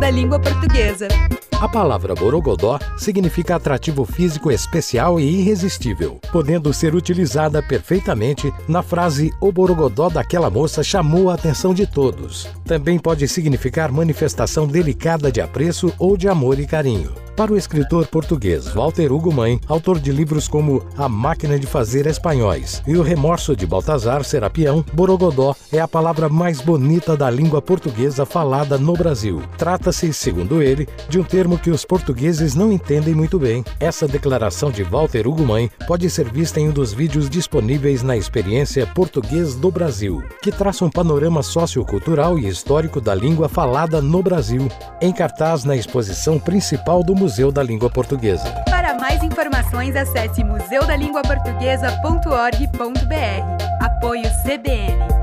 Da Língua Portuguesa. A palavra borogodó significa atrativo físico especial e irresistível, podendo ser utilizada perfeitamente na frase O borogodó daquela moça chamou a atenção de todos. Também pode significar manifestação delicada de apreço ou de amor e carinho. Para o escritor português Walter Hugo Mãe, autor de livros como A Máquina de Fazer Espanhóis e O Remorso de Baltazar Serapião, Borogodó é a palavra mais bonita da língua portuguesa falada no Brasil. Trata-se, segundo ele, de um termo que os portugueses não entendem muito bem. Essa declaração de Walter Hugo Mãe pode ser vista em um dos vídeos disponíveis na experiência Português do Brasil, que traça um panorama sociocultural e histórico da língua falada no Brasil, em cartaz na exposição principal do Museu da Língua Portuguesa. Para mais informações, acesse museudalinguaportuguesa.org.br. Apoio CBN.